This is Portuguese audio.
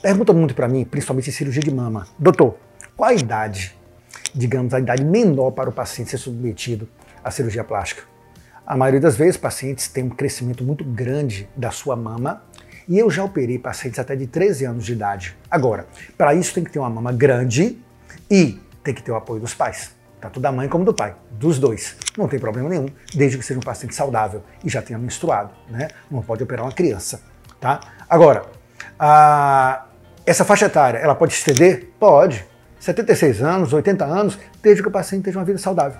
Pergunta muito para mim, principalmente em cirurgia de mama. Doutor, qual a idade, digamos, a idade menor para o paciente ser submetido à cirurgia plástica? A maioria das vezes, pacientes têm um crescimento muito grande da sua mama e eu já operei pacientes até de 13 anos de idade. Agora, para isso tem que ter uma mama grande e tem que ter o apoio dos pais, tanto da mãe como do pai, dos dois. Não tem problema nenhum, desde que seja um paciente saudável e já tenha menstruado, né? Não pode operar uma criança, tá? Agora, a essa faixa etária, ela pode estender? Pode. 76 anos, 80 anos, desde que o paciente tenha uma vida saudável.